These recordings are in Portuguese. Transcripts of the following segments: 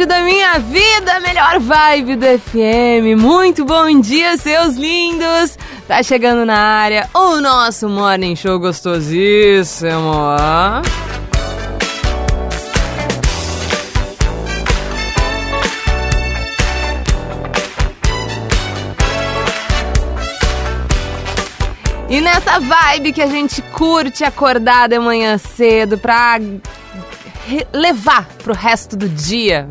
Rádio da Minha Vida, melhor vibe do FM. Muito bom dia, seus lindos. Tá chegando na área o nosso Morning Show gostosíssimo. E nessa vibe que a gente curte acordar de manhã cedo pra levar pro resto do dia,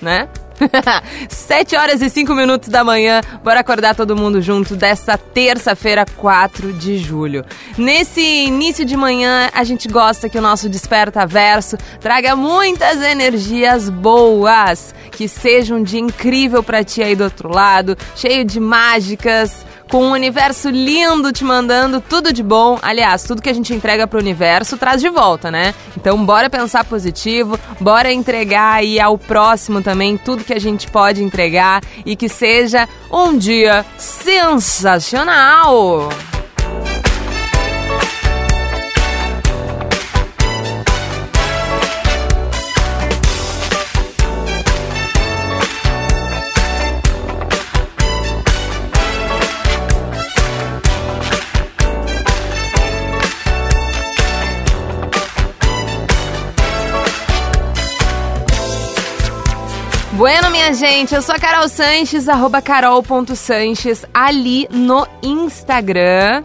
né? 7 horas e 5 minutos da manhã, bora acordar todo mundo junto dessa terça-feira, 4 de julho. Nesse início de manhã, a gente gosta que o nosso Desperta Verso traga muitas energias boas, que seja um dia incrível pra ti aí do outro lado, cheio de mágicas, com um universo lindo te mandando tudo de bom. Aliás, tudo que a gente entrega pro universo traz de volta, né? Então, bora pensar positivo, bora entregar aí ao próximo também tudo que a gente pode entregar e que seja um dia sensacional. Gente, eu sou a Carol Sanches, arroba carol.sanches, ali no Instagram.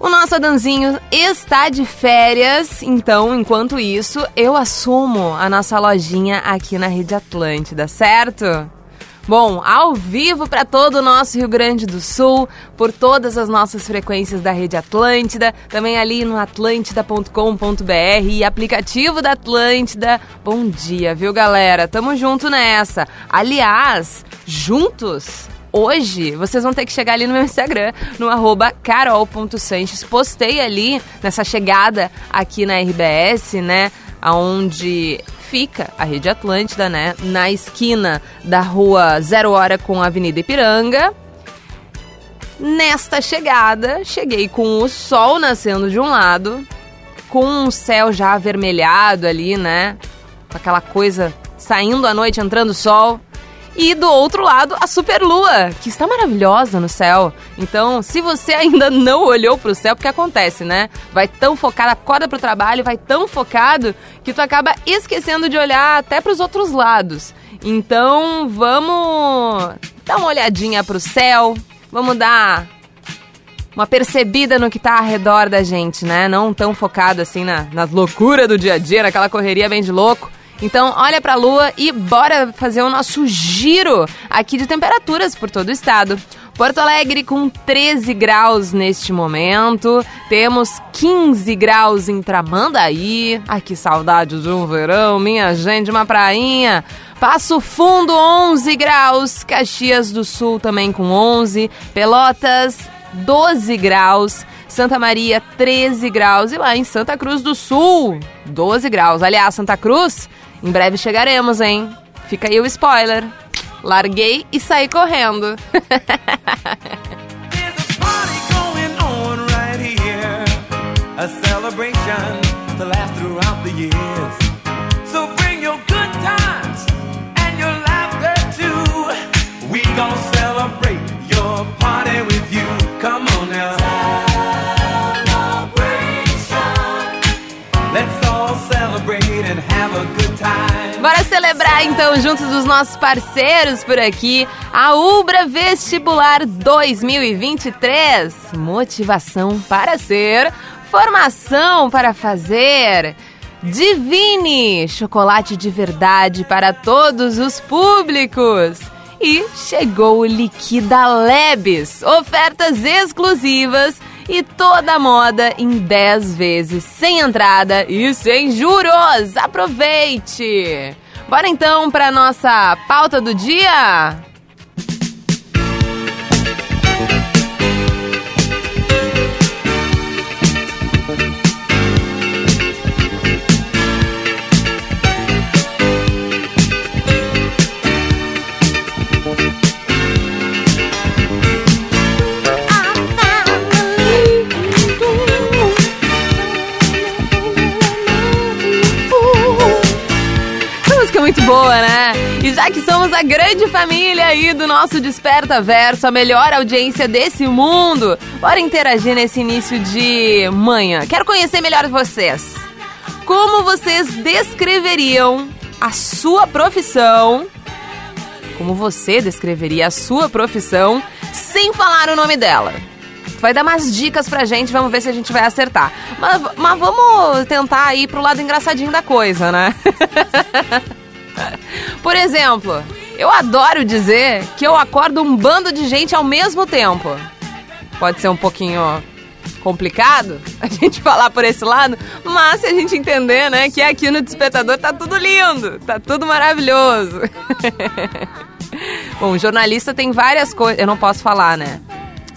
O nosso Adanzinho está de férias, então, enquanto isso, eu assumo a nossa lojinha aqui na Rede Atlântida, certo? Bom, ao vivo para todo o nosso Rio Grande do Sul, por todas as nossas frequências da Rede Atlântida, também ali no atlântida.com.br e aplicativo da Atlântida. Bom dia, viu, galera? Tamo junto nessa. Aliás, juntos Hoje, vocês vão ter que chegar ali no meu Instagram, no arroba carol.sanches. Postei ali, nessa chegada aqui na RBS, né, aonde fica a Rede Atlântida, né, na esquina da rua Zero Hora com a Avenida Ipiranga. Nesta chegada, cheguei com o sol nascendo de um lado, com um céu já avermelhado ali, né, com aquela coisa saindo à noite, entrando sol. E do outro lado, a superlua, que está maravilhosa no céu. Então, se você ainda não olhou pro céu, porque acontece, né? Vai tão focado, acorda pro trabalho, vai tão focado que tu acaba esquecendo de olhar até pros outros lados. Então, vamos dar uma olhadinha pro céu, vamos dar uma percebida no que tá ao redor da gente, né? Não tão focado assim na, nas loucuras do dia a dia, naquela correria bem de louco. Então, olha pra lua e bora fazer o nosso giro aqui de temperaturas por todo o estado. Porto Alegre com 13 graus neste momento. Temos 15 graus em Tramandaí. Ai, que saudade de um verão, minha gente, uma prainha. Passo Fundo 11 graus, Caxias do Sul também com 11, Pelotas 12 graus, Santa Maria 13 graus e lá em Santa Cruz do Sul 12 graus. Aliás, Santa Cruz, em breve chegaremos, hein? Fica aí o spoiler. Larguei e saí correndo. A celebration tá então junto dos nossos parceiros por aqui, a Ubra Vestibular 2023. Motivação para ser, formação para fazer. Divine, chocolate de verdade para todos os públicos. E chegou o Liquida Lebes, ofertas exclusivas e toda a moda em 10 vezes, sem entrada e sem juros. Aproveite! Bora então para nossa pauta do dia? Boa, né? E já que somos a grande família aí do nosso Desperta Verso, a melhor audiência desse mundo, bora interagir nesse início de manhã. Quero conhecer melhor vocês. Como vocês descreveriam a sua profissão? Como você descreveria a sua profissão sem falar o nome dela? Vai dar umas dicas pra gente, vamos ver se a gente vai acertar. Mas, mas vamos tentar ir pro lado engraçadinho da coisa, né? Por exemplo, eu adoro dizer que eu acordo um bando de gente ao mesmo tempo. Pode ser um pouquinho complicado a gente falar por esse lado, mas se a gente entender, né, que aqui no Despertador tá tudo lindo, tá tudo maravilhoso. Bom, jornalista tem várias coisas. Eu não posso falar, né?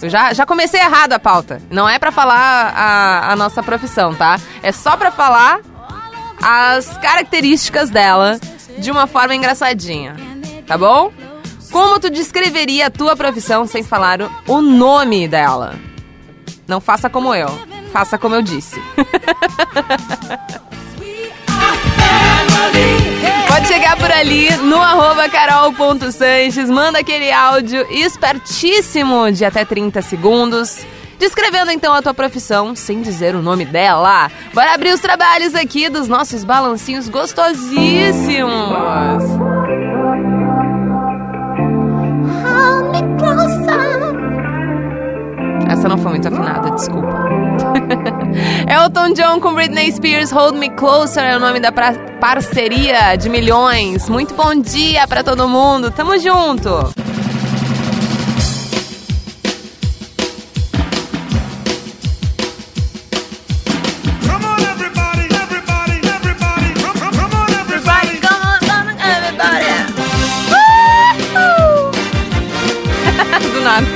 Eu já, já comecei errado a pauta. Não é pra falar a, a nossa profissão, tá? É só pra falar as características dela de uma forma engraçadinha. Tá bom? Como tu descreveria a tua profissão sem falar o, nome dela? Não faça como eu. Faça como eu disse. Pode chegar por ali no arroba carol.sanches, manda aquele áudio espertíssimo de até 30 segundos. Descrevendo então a tua profissão sem dizer o nome dela. Bora abrir os trabalhos aqui dos nossos balancinhos gostosíssimos. Essa não foi muito afinada, desculpa. Elton John com Britney Spears, Hold Me Closer é o nome da parceria de milhões. Muito bom dia pra todo mundo, tamo junto. Nada.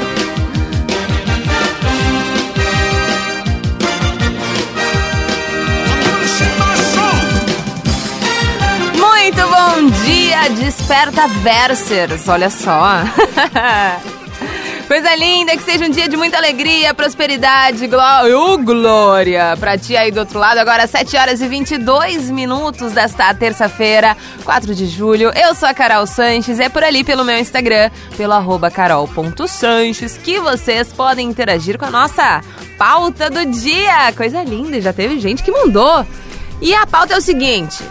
Muito bom dia, Desperta Versers, olha só. Coisa linda, que seja um dia de muita alegria, prosperidade, glória, glória pra ti aí do outro lado. Agora 7 horas e 22 minutos desta terça-feira, 4 de julho. Eu sou a Carol Sanches, é por ali pelo meu Instagram, pelo arroba carol.sanches, que vocês podem interagir com a nossa pauta do dia. Coisa linda, já teve gente que mandou. E a pauta é o seguinte...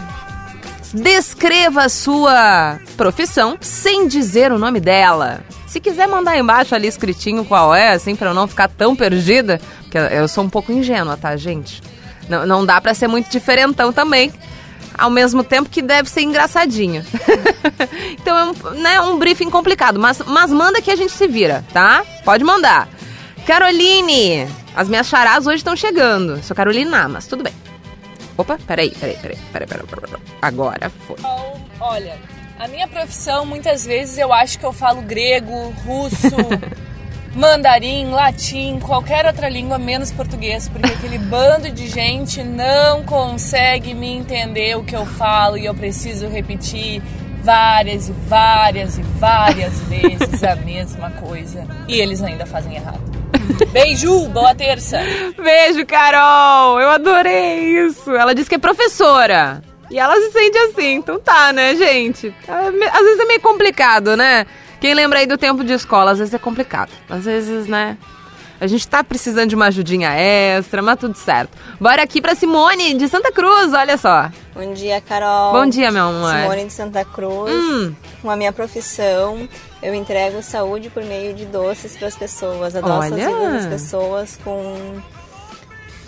Descreva a sua profissão sem dizer o nome dela. Se quiser mandar embaixo ali escritinho qual é, assim, pra eu não ficar tão perdida, porque eu sou um pouco ingênua, tá, gente? Não, não dá pra ser muito diferentão também, ao mesmo tempo que deve ser engraçadinho. então é um, né, um briefing complicado, mas, mas manda que a gente se vira, tá? Pode mandar. Caroline, as minhas charás hoje estão chegando. Sou Carolina, mas tudo bem. Opa, peraí, peraí, peraí, peraí, peraí, peraí, peraí. Agora foi. Olha, a minha profissão, muitas vezes eu acho que eu falo grego, russo, mandarim, latim, qualquer outra língua menos português, porque aquele bando de gente não consegue me entender o que eu falo e eu preciso repetir várias e várias e várias vezes a mesma coisa. E eles ainda fazem errado. Beijo, boa terça! Beijo, Carol! Eu adorei isso! Ela disse que é professora. E ela se sente assim, então tá, né, gente? É Às vezes é meio complicado, né? Quem lembra aí do tempo de escola, às vezes é complicado. Às vezes, né? A gente tá precisando de uma ajudinha extra, mas tudo certo. Bora aqui pra Simone, de Santa Cruz, olha só. Bom dia, Carol. Bom dia, meu amor. Simone de Santa Cruz. Hum. Com a minha profissão, eu entrego saúde por meio de doces para as pessoas. Adoço Olha. as vidas das pessoas com,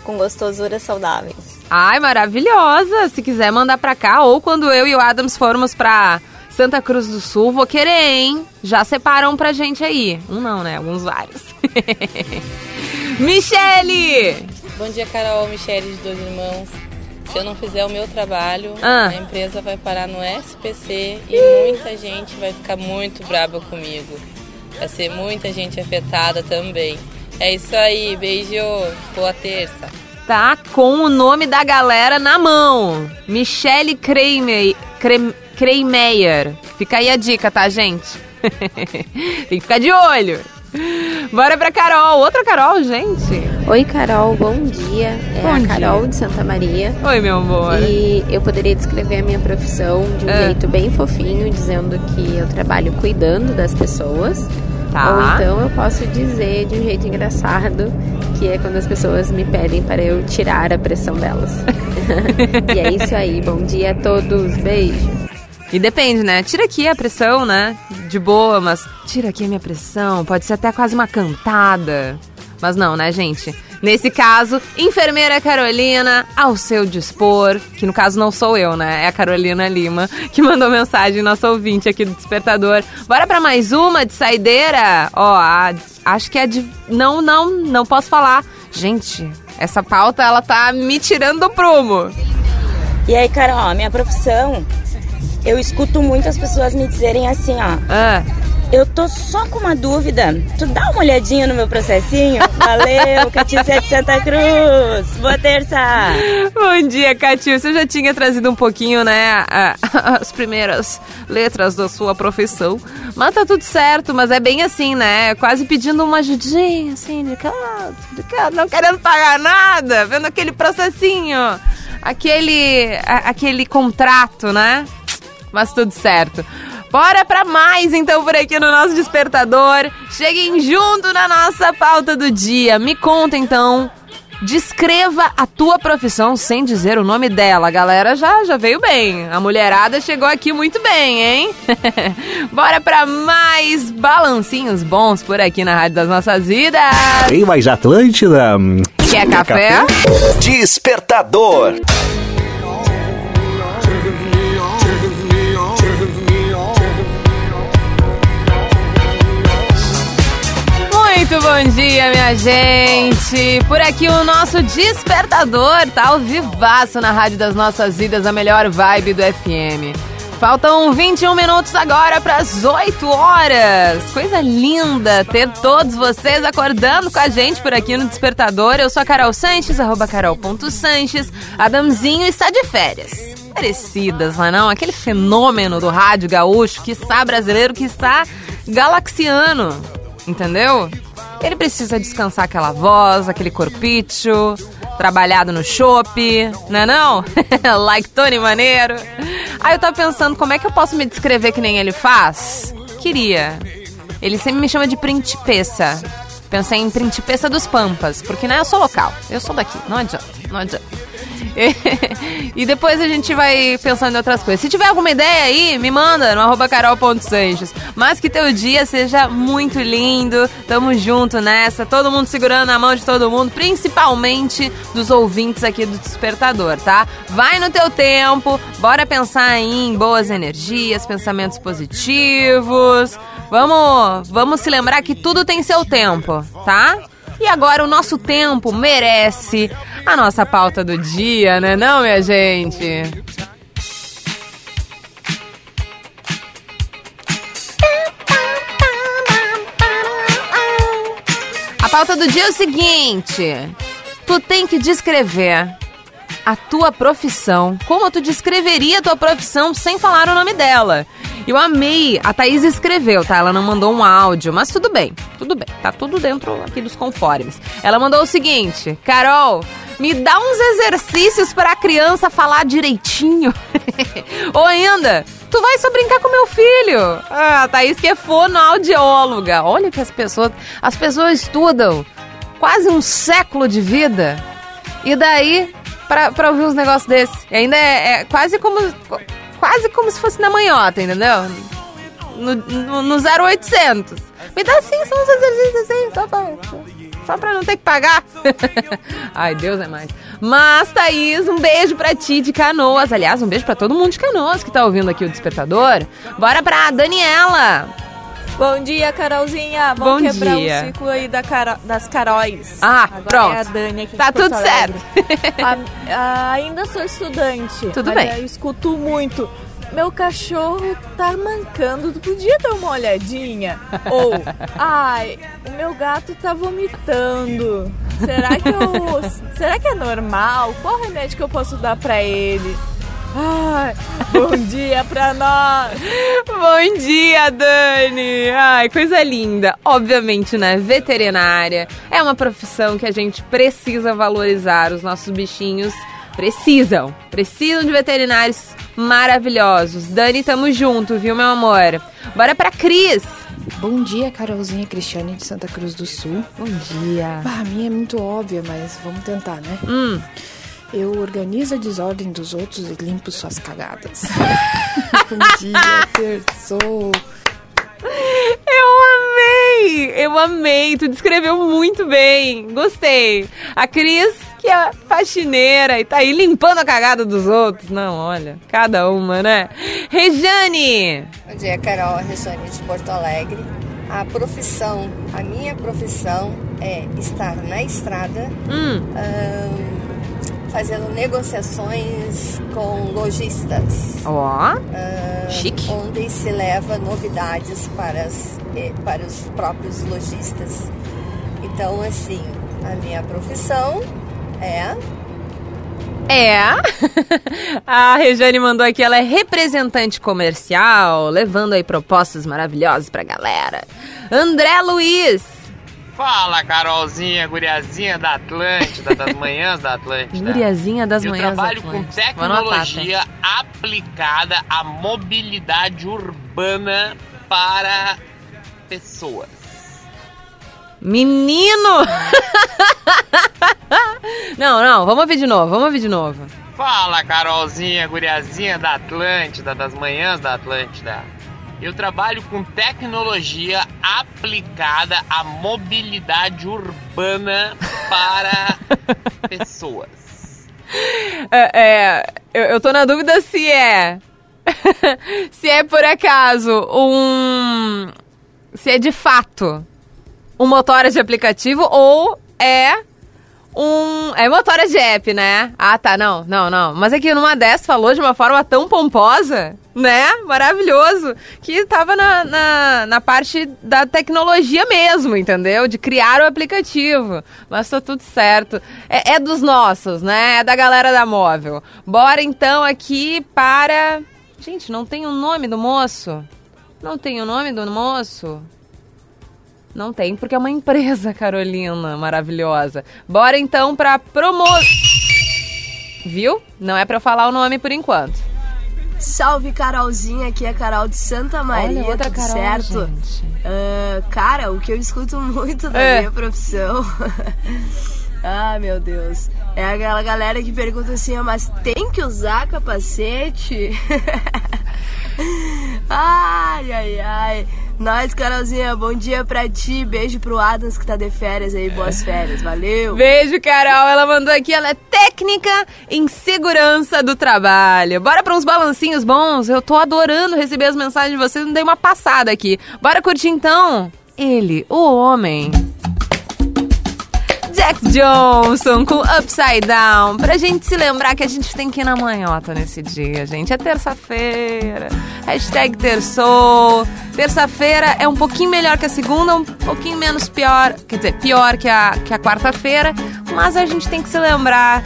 com gostosuras saudáveis. Ai, maravilhosa! Se quiser mandar pra cá, ou quando eu e o Adams formos pra Santa Cruz do Sul, vou querer, hein? Já separam pra gente aí. Um não, né? Alguns vários. Michele! Bom dia, Carol, Michele de Dois Irmãos. Se eu não fizer o meu trabalho, Ah. a empresa vai parar no SPC e muita gente vai ficar muito braba comigo. Vai ser muita gente afetada também. É isso aí, beijo, boa terça. Tá com o nome da galera na mão. Michele Kramer. Fica aí a dica, tá, gente? Tem que ficar de olho. Bora pra Carol. Outra Carol, gente. Oi, Carol, bom dia. É Bom a dia. Carol de Santa Maria. Oi, meu amor. E eu poderia descrever a minha profissão de um Ah. jeito bem fofinho, dizendo que eu trabalho cuidando das pessoas. Tá. Ou então eu posso dizer de um jeito engraçado, que é quando as pessoas me pedem para eu tirar a pressão delas. e é isso aí, bom dia a todos, beijo. E depende, né? Tira aqui a pressão, né? De boa, mas tira aqui a minha pressão. Pode ser até quase uma cantada. Mas não, né, gente? Nesse caso, enfermeira Carolina, ao seu dispor, que no caso não sou eu, né? É a Carolina Lima, que mandou mensagem, nosso ouvinte aqui do Despertador. Bora pra mais uma de saideira? Ó, a- acho que é de. Não, não, não posso falar. Gente, essa pauta, ela tá me tirando do prumo. E aí, Carol, minha profissão, eu escuto muitas pessoas me dizerem assim, ó. Ah. Eu tô só com uma dúvida. Tu dá uma olhadinha no meu processinho? Valeu, Catícia de Santa Cruz. Boa terça. Bom dia, Catil. Você já tinha trazido um pouquinho, né, as primeiras letras da sua profissão. Mas tá tudo certo, mas é bem assim, né? Quase pedindo uma ajudinha, assim, de canto, de canto, não querendo pagar nada, vendo aquele processinho, aquele, a- aquele contrato, né? Mas tudo certo. Bora pra mais então por aqui no nosso despertador. Cheguem junto na nossa pauta do dia. Me conta então Descreva a tua profissão sem dizer o nome dela. A galera já, já veio bem. A mulherada chegou aqui muito bem, hein? Bora pra mais balancinhos bons por aqui na Rádio das Nossas Vidas. Tem mais Atlântida? Hum, Quer café? Despertador. Muito bom dia, minha gente! Por aqui o nosso despertador tá ao vivaço na Rádio das Nossas Vidas, a melhor vibe do FM. Faltam 21 minutos agora para as 8 horas. Coisa linda ter todos vocês acordando com a gente por aqui no Despertador. Eu sou a Carol Sanches, arroba carol.sanches. Adamzinho está de férias. Merecidas, não é não? Aquele fenômeno do rádio gaúcho, que está brasileiro, que está galaxiano. Entendeu? Ele precisa descansar aquela voz, aquele corpicho, trabalhado no chopp, né não? like Tony Maneiro. Aí eu tava pensando, como é que eu posso me descrever que nem ele faz? Queria. Ele sempre me chama de principessa. Pensei em principessa dos Pampas, porque né, eu sou local, eu sou daqui, não adianta, não adianta. E depois a gente vai pensando em outras coisas. Se tiver alguma ideia aí, me manda no carol.sanches. Mas que teu dia seja muito lindo. Tamo junto nessa. Todo mundo segurando a mão de todo mundo, principalmente dos ouvintes aqui do Despertador, tá? Vai no teu tempo, bora pensar em boas energias, pensamentos positivos. Vamos, vamos se lembrar que tudo tem seu tempo, tá? E agora o nosso tempo merece a nossa pauta do dia, né não, minha gente? A pauta do dia é o seguinte: tu tem que descrever a tua profissão, como tu descreveria a tua profissão sem falar o nome dela. Eu amei, a Thaís escreveu, tá? Ela não mandou um áudio, mas tudo bem, tudo bem, tá tudo dentro aqui dos conformes. Ela mandou o seguinte: Carol, me dá uns exercícios para a criança falar direitinho. Ou ainda, tu vai só brincar com meu filho. Ah, a Thaís que é fonoaudióloga. Olha que as pessoas, as pessoas estudam quase um século de vida. E daí pra, pra ouvir uns negócios desses. E ainda é, é quase como. Quase como se fosse na manhota, entendeu? No, no, no 0800. Me dá sim, são uns exercícios assim, só pra, só pra não ter que pagar. Ai, Deus é mais. Mas, Thaís, um beijo pra ti de Canoas. Aliás, um beijo pra todo mundo de Canoas que tá ouvindo aqui o Despertador. Bora pra Daniela. Bom dia, Carolzinha. Vamos Bom quebrar dia. o ciclo aí da Caro- das Caróis. Ah, Agora pronto. É a Dani aqui Tá tudo certo. A- a- ainda sou estudante. Tudo bem. Eu escuto muito. Meu cachorro tá mancando, tu podia dar uma olhadinha? Ou, ai, o meu gato tá vomitando. Será que eu. será que é normal? Qual remédio que eu posso dar pra ele? Ai, bom dia pra nós! Bom dia, Dani! Ai, coisa linda. Obviamente, né? Veterinária é uma profissão que a gente precisa valorizar. Os nossos bichinhos precisam. Precisam de veterinários maravilhosos. Dani, tamo junto, viu, meu amor? Bora pra Cris. Bom dia, Carolzinha Cristiane de Santa Cruz do Sul. Bom dia. Ah, a minha é muito óbvia, mas vamos tentar, né? Hum. Eu organizo a desordem dos outros e limpo suas cagadas. Bom dia, terçou. Eu amei! Eu amei! Tu descreveu muito bem. Gostei. A Cris, que é faxineira e tá aí limpando a cagada dos outros. Não, olha, cada uma, né? Rejane! Bom dia, Carol, a Rejane de Porto Alegre. A profissão, a minha profissão é estar na estrada, Hum. ahn, fazendo negociações com lojistas. Ó, ahn, chique. Onde se leva novidades para, as, eh, para os próprios lojistas. Então, assim, a minha profissão é É. A Rejane mandou aqui, ela é representante comercial, levando aí propostas maravilhosas pra galera. André Luiz. Fala, Carolzinha, guriazinha da Atlântida, das manhãs da Atlântida. Guriazinha das Eu manhãs da trabalho com Atlântida. Vou anotar, tá? tecnologia aplicada à mobilidade urbana para pessoas. Menino! não, não, vamos ouvir de novo, vamos ouvir de novo. Fala, Carolzinha, guriazinha da Atlântida, das manhãs da Atlântida. Eu trabalho com tecnologia aplicada à mobilidade urbana para pessoas. É, é, eu, eu tô na dúvida se é. se é por acaso um. Se é de fato um motora de aplicativo ou é um. É motora de app, né? Ah, tá, não, não, não. Mas é que numa dessas falou de uma forma tão pomposa, né? Maravilhoso. Que tava na, na, na parte da tecnologia mesmo, entendeu? De criar o aplicativo. Mas tá tudo certo. É, é dos nossos, né? É da galera da móvel. Bora então aqui para. Gente, não tem o nome do moço? Não tem o nome do moço? Não tem, porque é uma empresa, Carolina, maravilhosa. Bora então pra promo... Viu? Não é pra eu falar o nome por enquanto. Salve Carolzinha, aqui é a Carol de Santa Maria, Olha, tudo Carol, certo? Ah, cara, o que eu escuto muito da É. minha profissão. ah, meu Deus. É aquela galera que pergunta assim, "Ah, mas tem que usar capacete? ai, ai, ai. Nós, Carolzinha, bom dia pra ti. Beijo pro Adams que tá de férias aí. Boas férias, valeu. Beijo, Carol. Ela mandou aqui, ela é técnica em segurança do trabalho. Bora pra uns balancinhos bons? Eu tô adorando receber as mensagens de vocês, não dei uma passada aqui. Bora curtir então? Ele, o homem. Jack Johnson com Upside Down. Pra gente se lembrar que a gente tem que ir na manhota nesse dia, gente. É terça-feira. Hashtag terçou. Terça-feira é um pouquinho melhor que a segunda, um pouquinho menos pior. Quer dizer, pior que a, que a quarta-feira. Mas a gente tem que se lembrar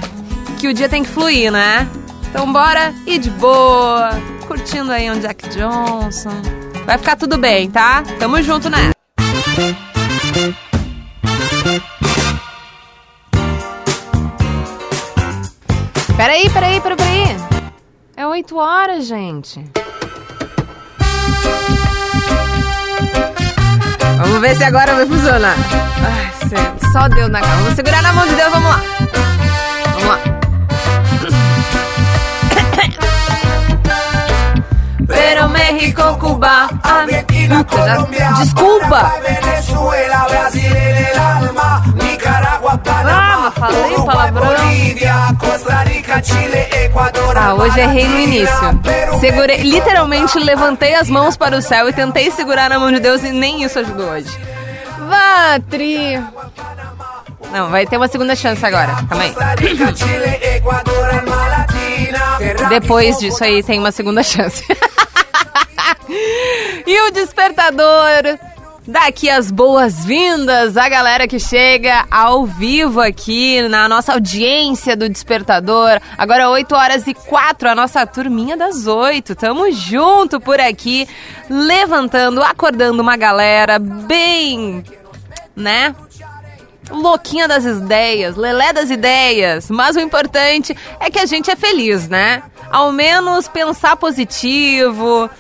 que o dia tem que fluir, né? Então bora ir de boa. Curtindo aí um Jack Johnson. Vai ficar tudo bem, tá? Tamo junto, né? Peraí, peraí, peraí, peraí. É 8 horas, gente. Vamos ver se agora vai funcionar. Ai, certo. só deu na cara. Vamos segurar na mão de Deus, vamos lá. Vamos lá. Pero México, Cuba, ah, Argentina, Colombia, Desculpa. Venezuela, Brasil, el alma, Nicaragua, Panamá falei palavrão. Ah, hoje errei no início. Segurei, literalmente levantei as mãos para o céu e tentei segurar na mão de Deus e nem isso ajudou hoje. Vá, Tri. Não, vai ter uma segunda chance agora. Calma aí. Depois disso aí tem uma segunda chance. e o despertador daqui as boas-vindas à galera que chega ao vivo aqui na nossa audiência do Despertador. Agora 8 horas e 4, a nossa turminha das 8. Tamo junto por aqui, levantando, acordando uma galera bem, né? Louquinha das ideias, lelé das ideias. Mas o importante é que a gente é feliz, né? Ao menos pensar positivo,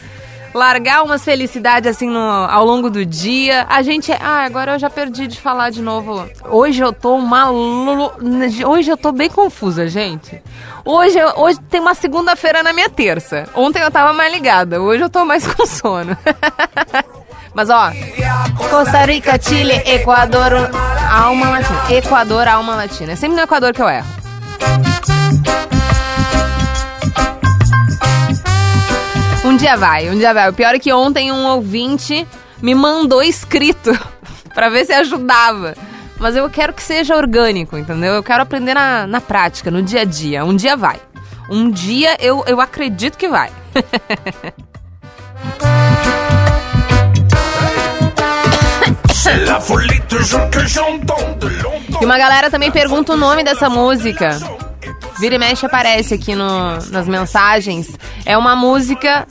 largar umas felicidades assim no, ao longo do dia. A gente. Ah, agora eu já perdi de falar de novo. Hoje eu tô malu... Hoje eu tô bem confusa, gente. Hoje, hoje tem uma segunda-feira na minha terça. Ontem eu tava mais ligada, hoje eu tô mais com sono. Mas ó, Costa Rica, Chile, Equador, alma latina. Equador, alma latina. É sempre no Equador que eu erro. Um dia vai, um dia vai. O pior é que ontem um ouvinte me mandou escrito pra ver se ajudava. Mas eu quero que seja orgânico, entendeu? Eu quero aprender na, na prática, no dia a dia. Um dia vai. Um dia eu, eu acredito que vai. E uma galera também pergunta o nome dessa música. Vira e mexe aparece aqui no, nas mensagens. É uma música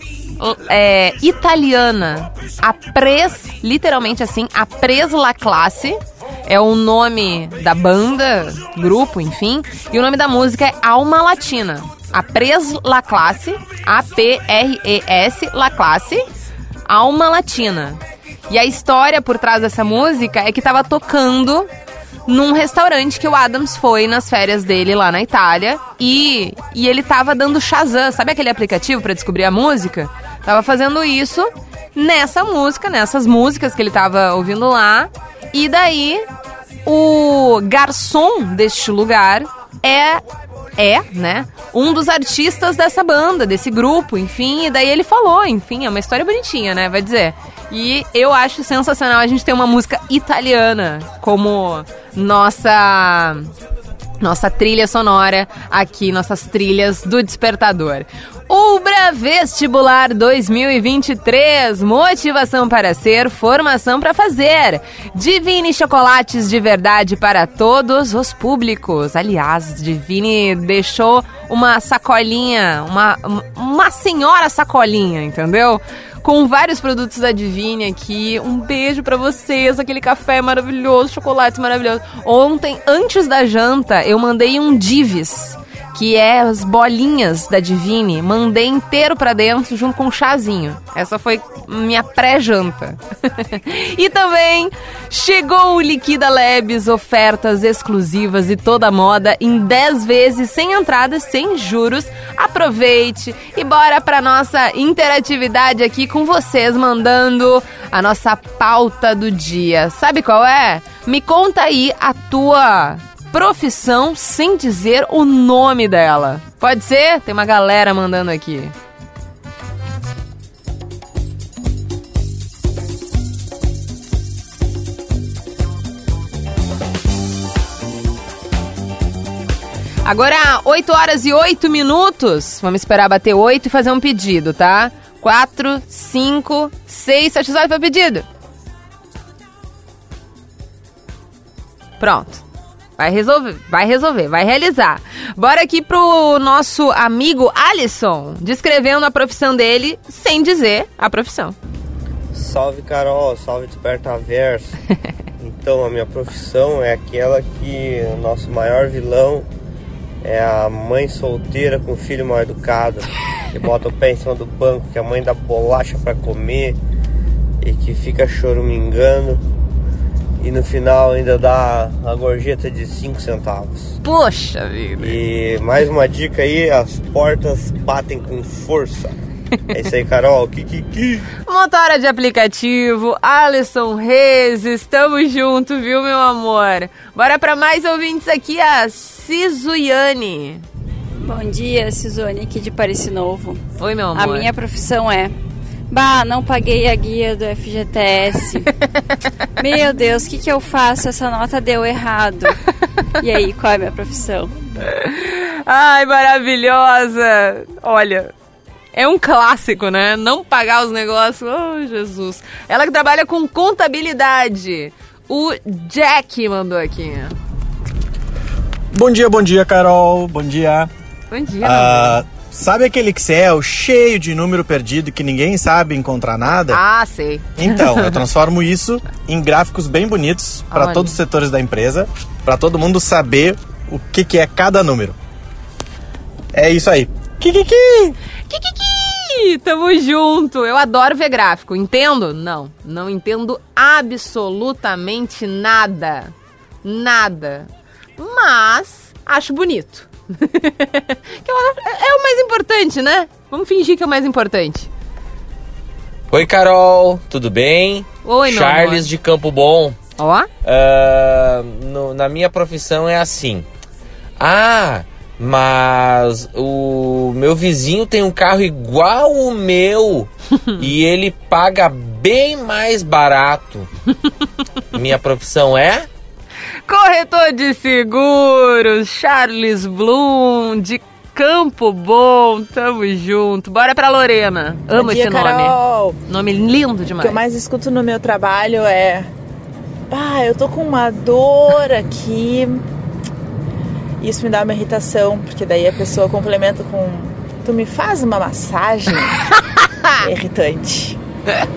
é, italiana. A Pres, literalmente assim, a Pres La Classe. É o nome da banda, grupo, enfim. E o nome da música é Alma Latina. A Pres La Classe, A-P-R-E-S La Classe, Alma Latina. E a história por trás dessa música é que tava tocando num restaurante que o Adams foi nas férias dele lá na Itália e, e ele tava dando Shazam, sabe aquele aplicativo pra descobrir a música? Tava fazendo isso nessa música, nessas músicas que ele tava ouvindo lá. E daí o garçom deste lugar é é, né, um dos artistas dessa banda, desse grupo, enfim, e daí ele falou, enfim, é uma história bonitinha, né, vai dizer. E eu acho sensacional a gente ter uma música italiana como nossa nossa trilha sonora aqui, nossas trilhas do Despertador. Ubra Vestibular 2023, motivação para ser, formação para fazer. Divine chocolates de verdade para todos os públicos. Aliás, Divine deixou uma sacolinha, uma, uma senhora sacolinha, entendeu? com vários produtos da Divine aqui. Um beijo pra vocês, aquele café maravilhoso, chocolate maravilhoso. Ontem, antes da janta, eu mandei um Divis, que é as bolinhas da Divine. Mandei inteiro pra dentro junto com um chazinho. Essa foi minha pré-janta. e também chegou o Liquida Labs, ofertas exclusivas e toda moda em 10 vezes sem entrada, sem juros. Aproveite e bora pra nossa interatividade aqui com vocês mandando a nossa pauta do dia. Sabe qual é? Me conta aí a tua profissão sem dizer o nome dela. Pode ser? Tem uma galera mandando aqui. Agora, 8 horas e 8 minutos. Vamos esperar bater 8 e fazer um pedido, tá? 4, 5, 6, satisfeito para pedido. Pronto. Vai resolver, vai resolver, vai realizar. Bora aqui pro nosso amigo Alisson, descrevendo a profissão dele sem dizer a profissão. Salve Carol, salve Despertaverso. então, a minha profissão é aquela que o nosso maior vilão é a mãe solteira com filho mal educado, que bota o pé em cima do banco, que a mãe dá bolacha para comer e que fica choramingando e no final ainda dá a gorjeta de 5 centavos. Poxa vida! E mais uma dica aí, as portas batem com força. É isso aí, Carol. Kikiki. Motora de aplicativo, Alisson Reis, estamos junto, viu, meu amor? Bora pra mais ouvintes aqui, a Cizuiane. Bom dia, Suzone, aqui de Paris Novo. Oi, meu A amor. minha profissão é. Bah, não paguei a guia do FGTS. Meu Deus, o que, que eu faço? Essa nota deu errado. E aí, qual é a minha profissão? Ai, maravilhosa! Olha, é um clássico, né? Não pagar os negócios. Oh, Jesus. Ela que trabalha com contabilidade. O Jack mandou aqui. Bom dia, bom dia, Carol. Bom dia. Bom dia, Ah, sabe aquele Excel cheio de número perdido que ninguém sabe encontrar nada? Ah, sei. Então, eu transformo isso em gráficos bem bonitos para todos os setores da empresa, para todo mundo saber o que, que é cada número. É isso aí. Kikiki! Kikiki! Tamo junto. Eu adoro ver gráfico. Entendo? Não. Não entendo absolutamente nada. Nada. Mas acho bonito. Acho- é o mais importante, né? Vamos fingir que é o mais importante. Oi, Carol, tudo bem? Oi, Charles de Campo Bom. Ó. Ah, no- na minha profissão é assim. Ah, mas o meu vizinho tem um carro igual o meu e ele paga bem mais barato. Minha profissão é? Corretor de seguros, Charles Bloom, de Campo Bom, tamo junto. Bora pra Lorena. Amo Bom dia, esse nome. Carol. Nome lindo O que demais. eu mais escuto no meu trabalho é. Ah, eu tô com uma dor aqui. Isso me dá uma irritação, porque daí a pessoa complementa com. Tu me faz uma massagem? é irritante.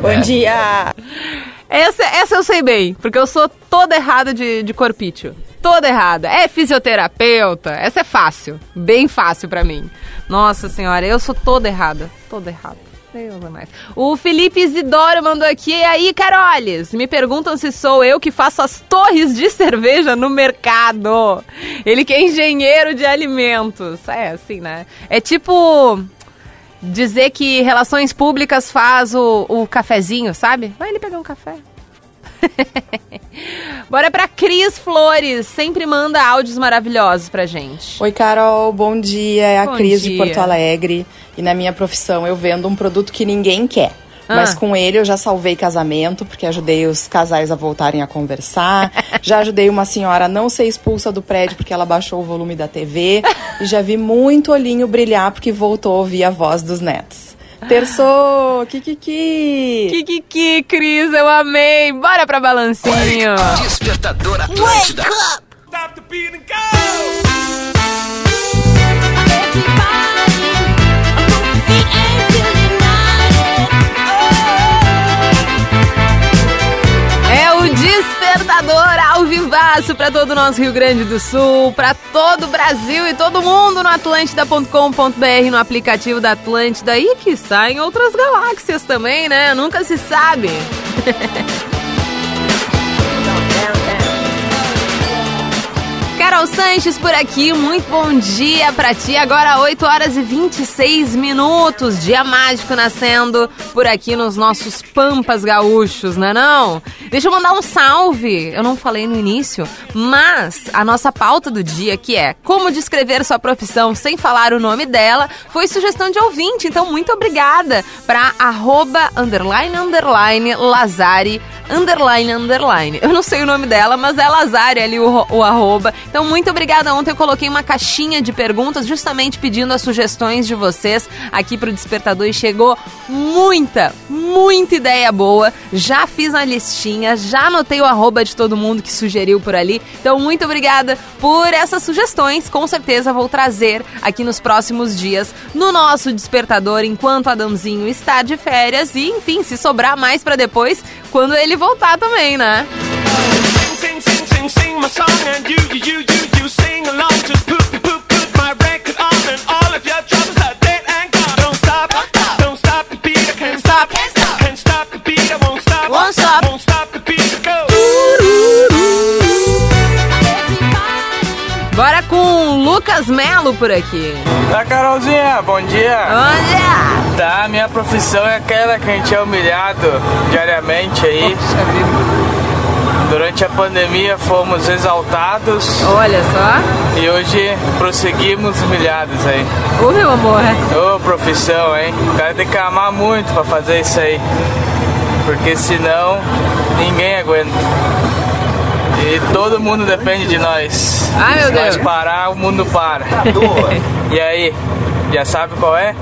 Bom dia! Essa, essa eu sei bem, porque eu sou toda errada de, de corpício. Toda errada. É fisioterapeuta. Essa é fácil. Bem fácil pra mim. Nossa senhora, eu sou toda errada. Toda errada. Deus é mais. O Felipe Isidoro mandou aqui. E aí, Caroles? Me perguntam se sou eu que faço as torres de cerveja no mercado. Ele que é engenheiro de alimentos. É, assim, né? É tipo dizer que relações públicas faz o, o cafezinho, sabe? Vai ele pegar um café. Bora pra Cris Flores, sempre manda áudios maravilhosos pra gente. Oi, Carol, bom dia. É a Bom Cris de dia. Porto Alegre. E na minha profissão eu vendo um produto que ninguém quer. Ah. Mas com ele eu já salvei casamento, porque ajudei os casais a voltarem a conversar. já ajudei uma senhora a não ser expulsa do prédio porque ela baixou o volume da TV. e já vi muito olhinho brilhar porque voltou a ouvir a voz dos netos. Terçou! Kikiki! Kikiki, Cris, eu amei. Bora pra balancinho. Despertador Atlântida. É vivaço para todo o nosso Rio Grande do Sul, para todo o Brasil e todo mundo no atlântida.com.br, no aplicativo da Atlântida e que em outras galáxias também, né? Nunca se sabe. Carol Sanches por aqui, muito bom dia pra ti. Agora 8 horas e 26 minutos, dia mágico nascendo por aqui nos nossos Pampas Gaúchos, não é não? Deixa eu mandar um salve, eu não falei no início, mas a nossa pauta do dia, que é como descrever sua profissão sem falar o nome dela, foi sugestão de ouvinte, então muito obrigada pra arroba, underline, underline, Lazari, underline, underline. Eu não sei o nome dela, mas é Lazari ali o, o arroba. Então, muito obrigada. Ontem eu coloquei uma caixinha de perguntas, justamente pedindo as sugestões de vocês aqui pro Despertador e chegou muita, muita ideia boa. Já fiz a listinha, já anotei o arroba de todo mundo que sugeriu por ali. Então, muito obrigada por essas sugestões. Com certeza vou trazer aqui nos próximos dias no nosso Despertador, enquanto Adãozinho está de férias. E, enfim, se sobrar mais pra depois, quando ele voltar também, né? Sing, Lucas Melo por aqui. Tá, Carolzinha, bom dia. Bom dia. Tá, minha profissão é aquela que a gente é humilhado diariamente aí. Durante a pandemia fomos exaltados. Olha só. E hoje prosseguimos humilhados aí. Ô, meu amor. Ô, profissão, hein? O cara tem que amar muito pra fazer isso aí. Porque senão ninguém aguenta. E todo mundo depende de nós. Ai, meu Se nós Deus. parar, o mundo para. e aí, já sabe qual é?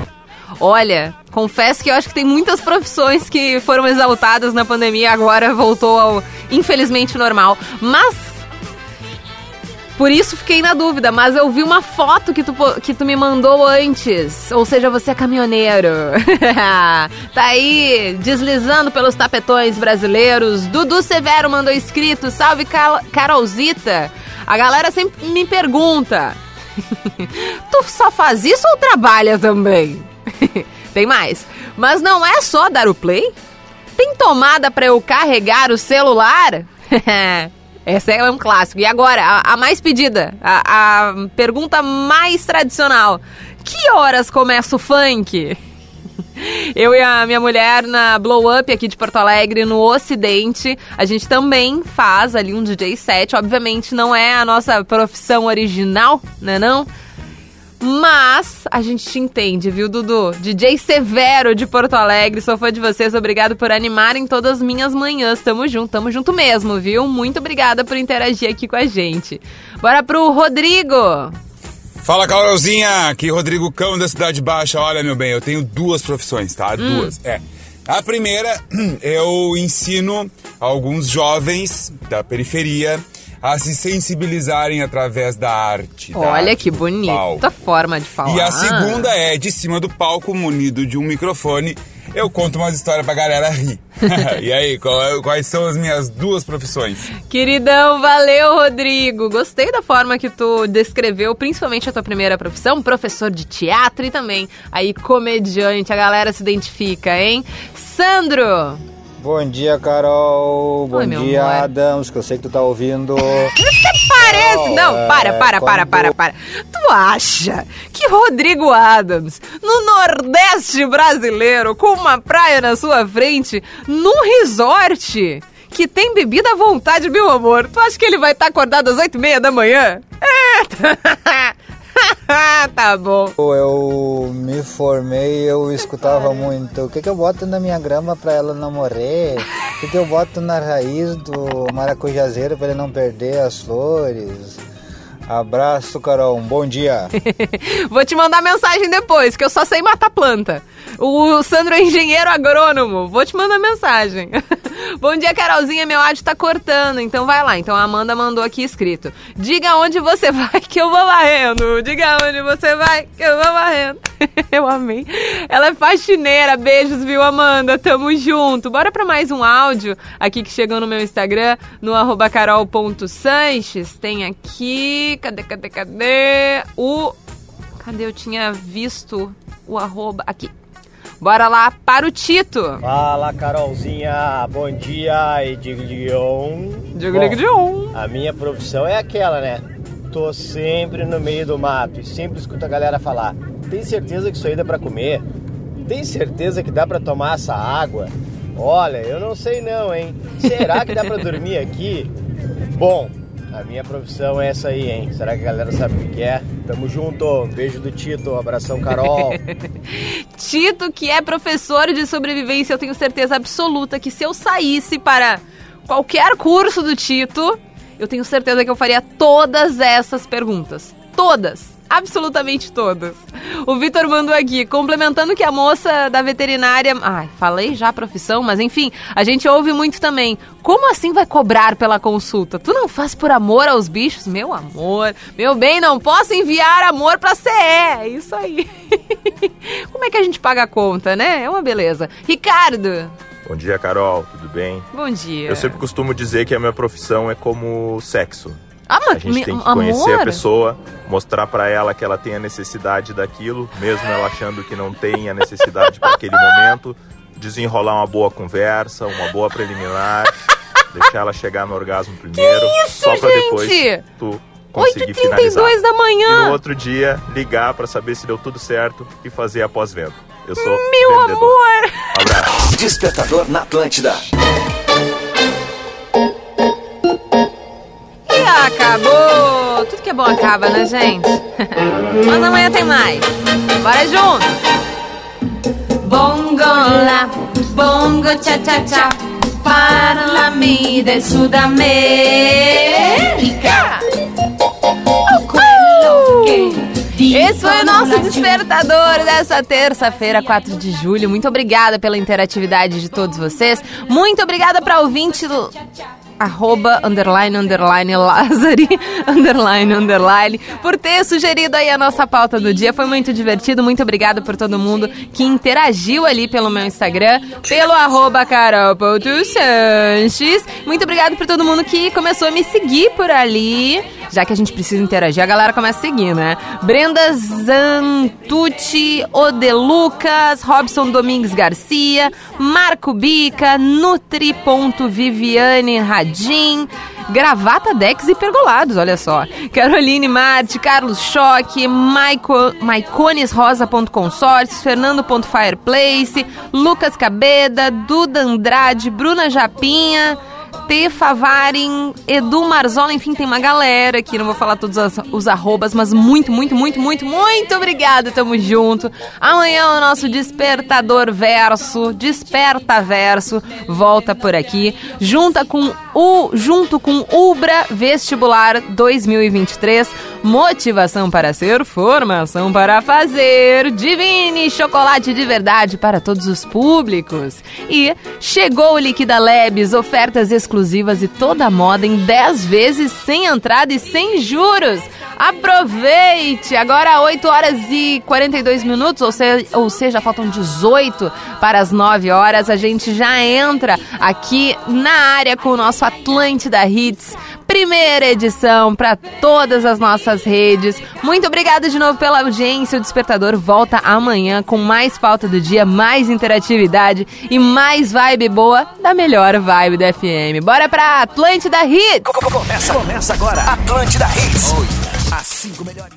Olha, confesso que eu acho que tem muitas profissões que foram exaltadas na pandemia agora voltou ao infelizmente normal. Mas por isso fiquei na dúvida, mas eu vi uma foto que tu, que tu me mandou antes. Ou seja, você é caminhoneiro. tá aí, deslizando pelos tapetões brasileiros. Dudu Severo mandou escrito. Salve, Carolzita. A galera sempre me pergunta. tu só faz isso ou trabalha também? Tem mais. Mas não é só dar o play? Tem tomada para eu carregar o celular? Essa é um clássico. E agora, a, a mais pedida, a, a pergunta mais tradicional: Que horas começa o funk? Eu e a minha mulher na Blow Up aqui de Porto Alegre, no Ocidente, a gente também faz ali um DJ set. Obviamente não é a nossa profissão original, né não? Mas a gente te entende, viu, Dudu? DJ Severo de Porto Alegre, sou fã de vocês. Obrigado por animarem todas as minhas manhãs. Tamo junto, tamo junto mesmo, viu? Muito obrigada por interagir aqui com a gente. Bora pro Rodrigo. Fala, Carolzinha! Aqui Rodrigo Cão da Cidade Baixa. Olha, meu bem, eu tenho duas profissões, tá? Hum. Duas. É. A primeira, eu ensino alguns jovens da periferia a se sensibilizarem através da arte. da Olha arte que bonita palco. forma de falar. E a segunda é, de cima do palco, munido de um microfone, eu conto umas histórias pra galera rir. e aí, qual quais são as minhas duas profissões? Queridão, valeu, Rodrigo. Gostei da forma que tu descreveu, principalmente a tua primeira profissão, professor de teatro e também aí comediante. A galera se identifica, hein? Sandro! Bom dia, Carol. Bom dia, amor. Adams, que eu sei que tu tá ouvindo. Parece. Não, é, para, para, para, quando- para, para. Tu acha que Rodrigo Adams, no Nordeste brasileiro, com uma praia na sua frente, num resort que tem bebida à vontade, meu amor, tu acha que ele vai estar acordado às oito e meia da manhã? É. tá bom. Eu me formei, eu escutava muito. O que, que eu boto na minha grama pra ela não morrer? O que, que eu boto na raiz do maracujazeiro pra ele não perder as flores? Abraço, Carol. Um bom dia. Vou te mandar mensagem depois, que eu só sei matar planta. O Sandro é engenheiro agrônomo. Vou te mandar mensagem. Bom dia, Carolzinha. Meu áudio tá cortando, então vai lá. Então a Amanda mandou aqui escrito: Diga onde você vai que eu vou varrendo. Diga onde você vai que eu vou varrendo. eu amei. Ela é faxineira. Beijos, viu, Amanda? Tamo junto. Bora pra mais um áudio aqui que chegou no meu Instagram, no carol.sanches. Tem aqui. Cadê, cadê, cadê? O. Cadê? Eu tinha visto o arroba. Aqui. Bora lá para o Tito. Fala, Carolzinha. Bom dia e diglion. Diglion. A minha profissão é aquela, né? Tô sempre no meio do mato e sempre escuto a galera falar: "Tem certeza que isso aí dá pra comer? Tem certeza que dá pra tomar essa água?" Olha, eu não sei não, hein? Será que dá pra dormir aqui? Bom, a minha profissão é essa aí, hein? Será que a galera sabe o que é? Tamo junto. Beijo do Tito, abração, Carol. Tito, que é professor de sobrevivência, eu tenho certeza absoluta que se eu saísse para qualquer curso do Tito, eu tenho certeza que eu faria todas essas perguntas. Todas. Absolutamente todas. O Vitor mandou aqui, complementando que a moça da veterinária. Ai, falei já a profissão, mas enfim, a gente ouve muito também. Como assim vai cobrar pela consulta? Tu não faz por amor aos bichos? Meu amor, meu bem, não posso enviar amor pra CE. É isso aí. Como é que a gente paga a conta, né? É uma beleza. Ricardo, Bom dia, Carol, tudo bem? bom dia. Eu sempre costumo dizer que a minha profissão é como sexo. Ah, mas A gente me- tem que amor? conhecer a pessoa, mostrar pra ela que ela tem a necessidade daquilo, mesmo ela achando que não tem a necessidade para aquele momento, desenrolar uma boa conversa, uma boa preliminar, deixar ela chegar no orgasmo primeiro, isso, só pra depois tu conseguir 8h32 finalizar. da manhã. E no outro dia, ligar para saber se deu tudo certo e fazer a pós-venda. Eu sou Meu vendedor. amor! Abraço. Despertador na Atlântida. Acabou! Tudo que é bom acaba, né, gente? Mas amanhã tem mais. Bora junto! Bongo lá, bongo cha cha cha, parlami del Sud América. Esse foi o nosso despertador dessa terça-feira, 4 de julho. Muito obrigada pela interatividade de todos vocês. Muito obrigada para ouvinte arroba, underline, underline, Lazari, underline, underline, por ter sugerido aí a nossa pauta do dia. Foi muito divertido. Muito obrigada por todo mundo que interagiu ali pelo meu Instagram, pelo arroba Carol Sanches. Muito obrigada por todo mundo que começou a me seguir por ali. Já que a gente precisa interagir, a galera começa a seguir, né? Brenda Zantucci, Odelucas, Robson Domingues Garcia, Marco Bica, Nutri.Viviane Radim, Gravata Dex e Pergolados, olha só. Caroline Marte, Carlos Choque, Maico, Maiconesrosa.consórcios, Fernando.fireplace, Lucas Cabeda, Duda Andrade, Bruna Japinha, T. Favarin, Edu Marzola, enfim, tem uma galera aqui, não vou falar todos as- os arrobas, mas muito, muito, muito, muito, muito obrigado, tamo junto. Amanhã o nosso Despertador Verso, Desperta Verso, volta por aqui, junta com o, junto com Ubra Vestibular 2023, motivação para ser, formação para fazer, Divine Chocolate de verdade para todos os públicos. E chegou o Liquida Labs, ofertas exclusivas e toda a moda em 10 vezes sem entrada e sem juros. Aproveite! Agora 8 horas e 42 minutos, ou, se, ou seja, faltam 18 para as 9 horas. A gente já entra aqui na área com o nosso Atlântida Hits. Primeira edição para todas as nossas redes. Muito obrigada de novo pela audiência. O Despertador volta amanhã com mais pauta do dia, mais interatividade e mais vibe boa da melhor vibe da FM. Bora pra Atlântida Hits! Começa, começa agora. Atlântida Hits. As cinco melhores.